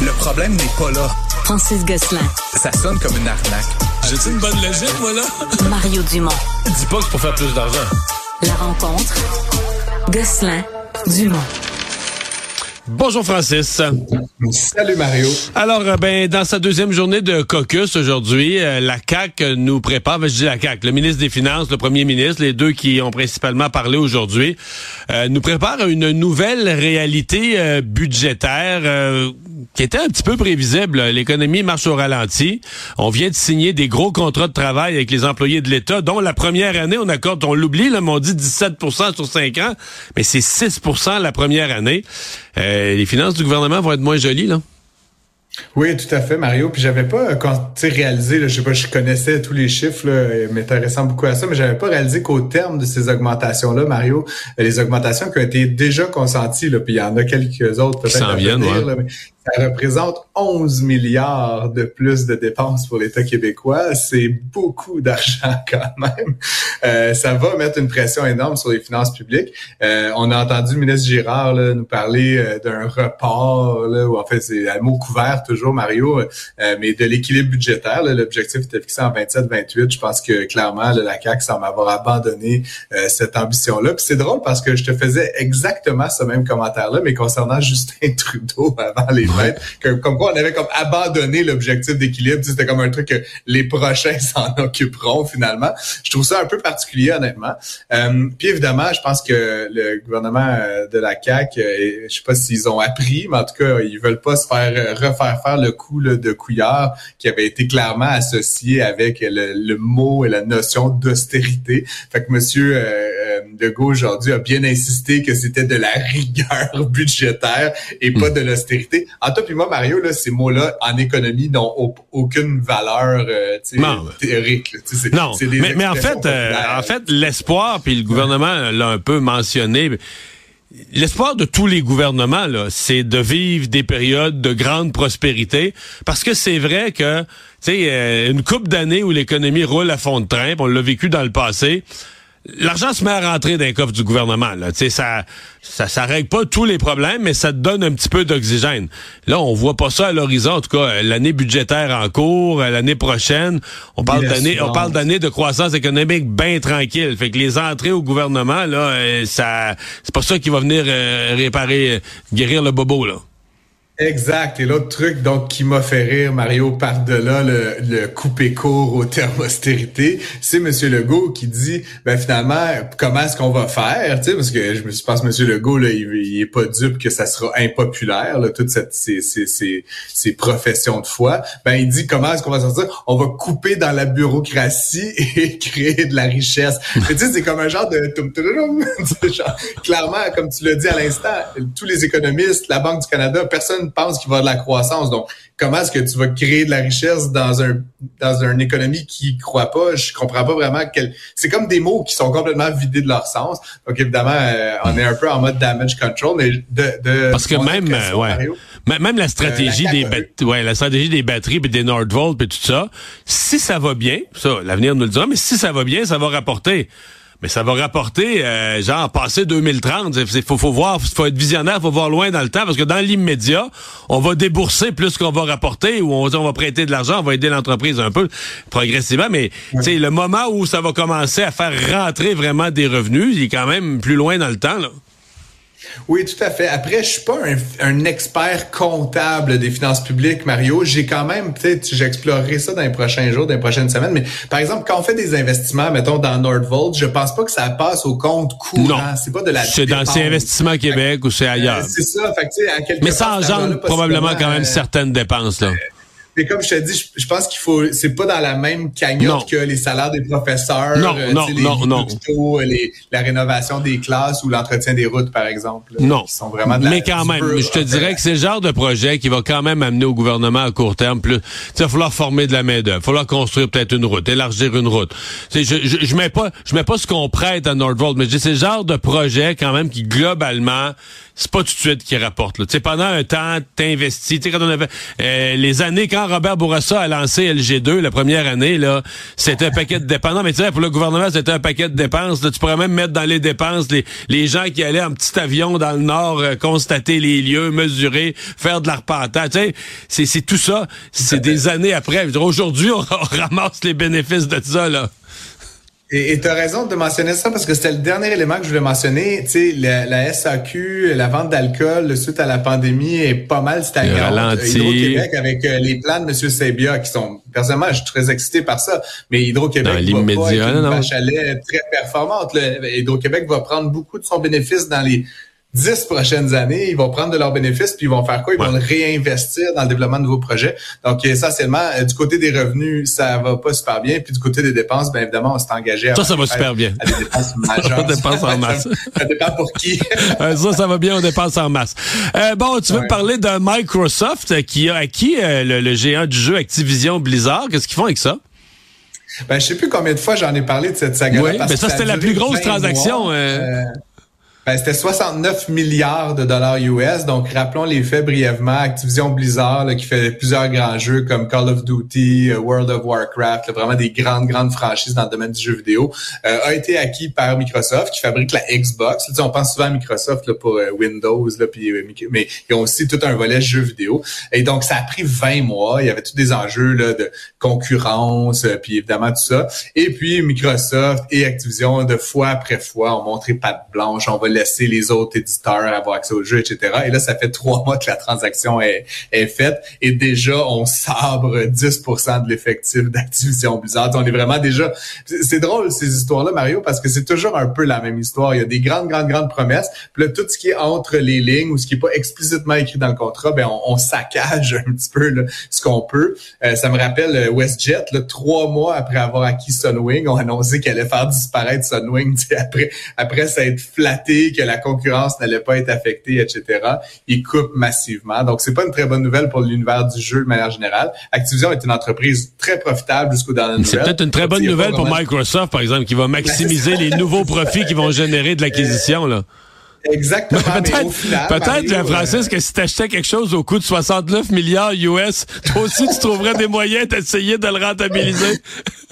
Le problème n'est pas là. Francis Gosselin. Ça sonne comme une arnaque. J'ai-tu une bonne logique, moi, là? Mario Dumont. Dis pas que c'est pour faire plus d'argent. La rencontre. Gosselin. Dumont. Bonjour Francis. Salut Mario. Alors, euh, ben, dans sa deuxième journée de caucus aujourd'hui, euh, la CAC nous prépare, ben, je dis la CAC, le ministre des Finances, le premier ministre, les deux qui ont principalement parlé aujourd'hui, euh, nous prépare une nouvelle réalité budgétaire qui était un petit peu prévisible. L'économie marche au ralenti. On vient de signer des gros contrats de travail avec les employés de l'État, dont la première année, on accorde, on l'oublie, là, mais on dit 17 sur 5 ans, mais c'est 6% la première année. Euh, les finances du gouvernement vont être moins jolies, là. Oui, tout à fait, Mario. Puis j'avais pas quand tu réalisé, là, je sais pas, je connaissais tous les chiffres, là, m'intéressant beaucoup à ça, mais j'avais pas réalisé qu'au terme de ces augmentations-là, Mario, les augmentations qui ont été déjà consenties, là, puis il y en a quelques autres peut-être à venir, ça représente 11 milliards de plus de dépenses pour l'État québécois. C'est beaucoup d'argent quand même. Euh, ça va mettre une pression énorme sur les finances publiques. Euh, on a entendu le ministre Girard là, nous parler euh, d'un report, là, ou en fait c'est un mot couvert toujours, Mario, euh, mais de l'équilibre budgétaire. L'objectif était fixé en 27-28. Je pense que clairement, la CAQ semble avoir abandonné euh, cette ambition-là. Puis c'est drôle parce que je te faisais exactement ce même commentaire-là, mais concernant Justin Trudeau avant les comme quoi on avait comme abandonné l'objectif d'équilibre. C'était comme un truc que les prochains s'en occuperont finalement. Je trouve ça un peu particulier honnêtement. Euh, puis évidemment, je pense que le gouvernement euh, de la CAQ, euh, je sais pas s'ils ont appris, mais en tout cas, ils veulent pas se faire refaire faire le coup de Couillard qui avait été clairement associé avec le, mot et la notion d'austérité. Fait que Monsieur Legault aujourd'hui a bien insisté que c'était de la rigueur budgétaire et pas de l'austérité. En toi puis moi, Mario, là, ces mots-là en économie n'ont aucune valeur euh, théorique. non, mais, en fait, euh, en fait, l'espoir, puis le gouvernement l'a un peu mentionné. L'espoir de tous les gouvernements, là, c'est de vivre des périodes de grande prospérité, parce que c'est vrai que, tu sais, euh, une coupe d'années où l'économie roule à fond de train, on l'a vécu dans le passé, l'argent se met à rentrer dans les coffres du gouvernement. Là. ça, ça, ça règle pas tous les problèmes, mais ça te donne un petit peu d'oxygène. Là, on voit pas ça à l'horizon. En tout cas, l'année budgétaire en cours, l'année prochaine, on parle d'année, on parle d'année de croissance économique bien tranquille. Fait que les entrées au gouvernement, là, euh, ça, c'est pas ça qui va venir euh, réparer, guérir le bobo là. Exact. Et l'autre truc donc qui m'a fait rire, Mario, par-delà le, le couper court au terme austérité, c'est M. Legault qui dit ben finalement, comment est-ce qu'on va faire? Tu sais, parce que je pense M. Legault, là, il, il, est pas dupe que ça sera impopulaire, là, toutes cette, ces, ces, ces, ces, professions de foi. Ben il dit comment est-ce qu'on va sortir? On va couper dans la bureaucratie et créer de la richesse. tu sais, c'est comme un genre de genre, clairement, comme tu l'as dit à l'instant, tous les économistes, la Banque du Canada, personne pense qu'il va y avoir de la croissance. Donc, comment est-ce que tu vas créer de la richesse dans un dans une économie qui croit pas? Je comprends pas vraiment quel. C'est comme des mots qui sont complètement vidés de leur sens. Donc, évidemment, euh, on est un peu en mode damage control, mais de, parce que même euh, ouais. même la stratégie euh, des ouais, la stratégie des batteries puis des Nordvolt et tout ça, si ça va bien, ça l'avenir nous le dira, mais si ça va bien, ça va rapporter. Mais ça va rapporter, euh, genre, passer 2030. Il faut, faut voir, faut être visionnaire, faut voir loin dans le temps, parce que dans l'immédiat, on va débourser plus qu'on va rapporter, ou on, on va prêter de l'argent, on va aider l'entreprise un peu progressivement. Mais c'est le moment où ça va commencer à faire rentrer vraiment des revenus, il est quand même plus loin dans le temps. Là. Oui, tout à fait. Après, je suis pas un, expert comptable des finances publiques, Mario. J'ai quand même, peut-être, j'explorerai ça dans les prochains jours, dans les prochaines semaines. Mais par exemple, quand on fait des investissements, mettons dans Nordvolt, je pense pas que ça passe au compte courant. C'est pas de la. C'est dans ces investissements Québec ou c'est ailleurs. c'est ça. Fait que, à quelque Mais ça engendre probablement quand même certaines dépenses là. Mais comme je te dis, je, pense qu'il faut, c'est pas dans la même cagnotte que les salaires des professeurs, non, euh, non, les non, non. les, la rénovation des classes ou l'entretien des routes, par exemple. non. Qui sont vraiment de Mais quand même, je te dirais que c'est le genre de projet qui va quand même amener au gouvernement à court terme plus. Il va falloir former de la main d'œuvre, il va falloir construire peut-être une route, élargir une route. Je, je, je, mets pas, je mets pas ce qu'on prête à Nordvolt, mais c'est le genre de projet quand même qui globalement c'est pas tout de suite qui rapporte. Là. pendant un temps, t'investis. Quand on avait euh, les années, quand Robert Bourassa a lancé LG2 la première année, là, c'était un paquet de dépenses. Non, mais tu sais, pour le gouvernement, c'était un paquet de dépenses. tu pourrais même mettre dans les dépenses les, les gens qui allaient en petit avion dans le nord euh, constater les lieux, mesurer, faire de l'arpentage. Tu sais, c'est tout ça. C'est des années après. Aujourd'hui, on, on ramasse les bénéfices de ça, là. Et tu as raison de mentionner ça parce que c'était le dernier élément que je voulais mentionner. Tu sais, la, la, SAQ, la vente d'alcool suite à la pandémie est pas mal stagnante. Hydro-Québec avec euh, les plans de M. Sebia qui sont, personnellement, je suis très excité par ça, mais Hydro-Québec va pas être une vache à lait très performante. Hydro-Québec va prendre beaucoup de son bénéfice dans les dix prochaines années, ils vont prendre de leurs bénéfices puis ils vont faire quoi? Ils vont le réinvestir dans le développement de nouveaux projets. Donc, essentiellement, euh, du côté des revenus, ça va pas super bien. Puis du côté des dépenses, bien évidemment, on s'est engagé à... Ça, ça va super bien. À des dépenses majeures. on dépense en masse. ça, dépend pour qui. Euh, ça, ça va bien, on dépense en masse. Euh, bon, tu veux parler de Microsoft qui a acquis le, géant du jeu Activision Blizzard. Qu'est-ce qu'ils font avec ça? Ben, je sais plus combien de fois j'en ai parlé de cette saga-là. Oui, mais ça, c'était la plus grosse transaction. Ben, c'était 69 milliards de dollars US. Donc, rappelons les faits brièvement. Activision Blizzard, qui fait plusieurs grands jeux comme Call of Duty, euh, World of Warcraft, vraiment des grandes, grandes franchises dans le domaine du jeu vidéo, euh, a été acquis par Microsoft, qui fabrique la Xbox. on pense souvent à Microsoft là, pour euh, Windows, là, puis, mais ils ont aussi tout un volet jeux vidéo. Et donc, ça a pris 20 mois. Il y avait tous des enjeux là, de concurrence, puis évidemment tout ça. Et puis, Microsoft et Activision, de fois après fois, ont montré patte blanche. Laisser les autres éditeurs avoir accès au jeu, etc. Et là, ça fait trois mois que la transaction est, est faite et déjà, on sabre 10% de l'effectif d'Activision Blizzard. On est vraiment déjà... C'est drôle, ces histoires-là, Mario, parce que c'est toujours un peu la même histoire. Il y a des grandes, grandes, grandes promesses. Puis là, tout ce qui est entre les lignes ou ce qui est pas explicitement écrit dans le contrat, ben on, saccage un petit peu là, ce qu'on peut. Euh, ça me rappelle euh, WestJet, là, trois mois après avoir acquis Sunwing, on a annoncé qu'elle allait faire disparaître Sunwing après, après s'être flatté que la concurrence n'allait pas être affectée, etc. Ils coupent massivement. Donc, c'est pas une très bonne nouvelle pour l'univers du jeu de manière générale. Activision est une entreprise très profitable jusqu'au dernier C'est peut-être une très bonne nouvelle pour Microsoft, par exemple, qui va maximiser les nouveaux profits qu'ils vont générer de l'acquisition, là. Exactement. peut-être, peut-être, Francis, que si t'achetais quelque chose au coût de 69 milliards US, toi aussi, tu trouverais des moyens d'essayer de le rentabiliser.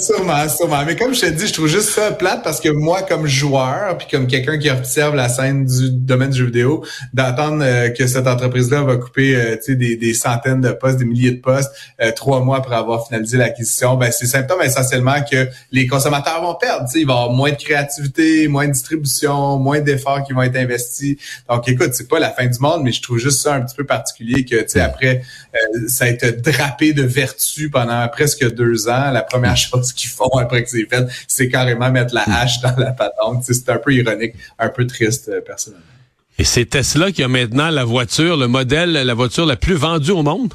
sûrement, sûrement. Mais comme je te dis, je trouve juste ça plate parce que moi, comme joueur, puis comme quelqu'un qui observe la scène du domaine du jeu vidéo, d'entendre euh, que cette entreprise-là va couper euh, des, des, centaines de postes, des milliers de postes, euh, trois mois après avoir finalisé l'acquisition, ben, c'est symptôme essentiellement que les consommateurs vont perdre. Il va y avoir moins de créativité, moins de distribution, moins d'efforts vont être investis. Donc, écoute, c'est pas la fin du monde, mais je trouve juste ça un petit peu particulier que, tu sais, après, euh, ça a été drapé de vertu pendant presque deux ans. La première chose qu'ils font après que c'est fait, c'est carrément mettre la hache dans la patente. C'est un peu ironique, un peu triste, euh, personnellement. Et c'est Tesla qui a maintenant la voiture, le modèle, la voiture la plus vendue au monde?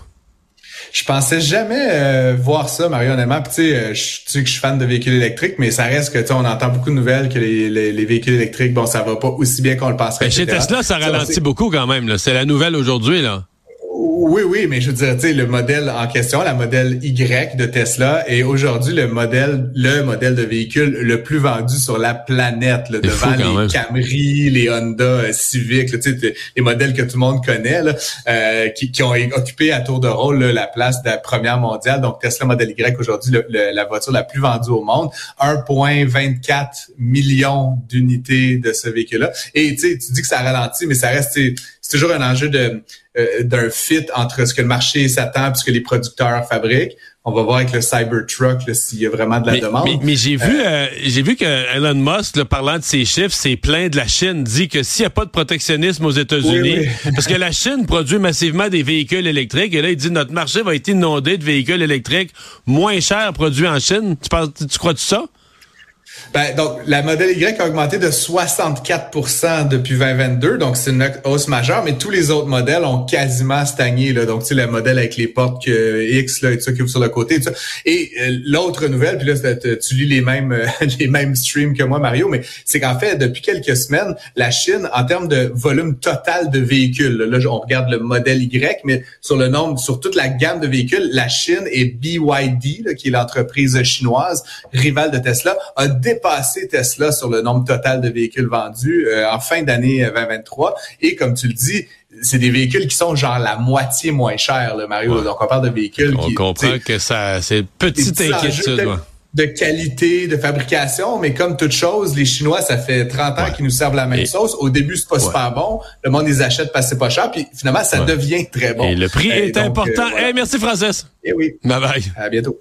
Je pensais jamais euh, voir ça, Mario, honnêtement. tu sais, euh, je sais que je suis fan de véhicules électriques, mais ça reste que, tu sais, on entend beaucoup de nouvelles que les, les, véhicules électriques, bon, ça va pas aussi bien qu'on le penserait. Ben, chez Tesla, ça ralentit beaucoup quand même. C'est la nouvelle aujourd'hui, là. Oui, oui, mais je veux dire, tu sais, le modèle en question, la modèle Y de Tesla est aujourd'hui le modèle, le modèle de véhicule le plus vendu sur la planète, là, devant les Camry, les Honda euh, Civic, sais, les modèles que tout le monde connaît, là, euh, qui, qui, ont occupé à tour de rôle la place de la première mondiale. Donc Tesla modèle Y aujourd'hui, la voiture la plus vendue au monde, 1,24 millions d'unités de ce véhicule-là. Et tu dis que ça ralentit, mais ça reste, c'est toujours un enjeu de euh, d'un fit entre ce que le marché s'attend et ce que les producteurs fabriquent. On va voir avec le Cybertruck s'il y a vraiment de la demande. Mais, j'ai vu, euh, euh, j'ai vu que Elon Musk, parlant de ses chiffres, c'est plein de la Chine, dit que s'il n'y a pas de protectionnisme aux États-Unis, parce que la Chine produit massivement des véhicules électriques, et là il dit notre marché va être inondé de véhicules électriques moins chers produits en Chine. Tu, penses, tu crois-tu ça? Ben, donc, la modèle Y a augmenté de 64% depuis 2022, donc c'est une hausse majeure, mais tous les autres modèles ont quasiment stagné. Là. Donc, tu sais, le modèle avec les portes X là, et tout ça qui ouvre sur le côté. Tout ça. Et euh, l'autre nouvelle, puis là, tu lis les mêmes euh, les mêmes streams que moi, Mario, mais c'est qu'en fait, depuis quelques semaines, la Chine, en termes de volume total de véhicules, là, on regarde le modèle Y, mais sur le nombre, sur toute la gamme de véhicules, la Chine et BYD, là, qui est l'entreprise chinoise rivale de Tesla, a dépassé Tesla sur le nombre total de véhicules vendus euh, en fin d'année 2023. Et comme tu le dis, c'est des véhicules qui sont genre la moitié moins chers, là, Mario. Donc, on parle de véhicules on qui... comprend que ça, c'est une petite inquiétude. Ouais de qualité, de fabrication, mais comme toute chose, les Chinois, ça fait 30 ans qu'ils nous servent la même sauce. Au début, c'est pas super bon. Le monde les achète parce que c'est pas cher, puis finalement, ça devient très bon. Et le prix est important. Eh merci, Francis. Eh oui. Bye bye. À bientôt.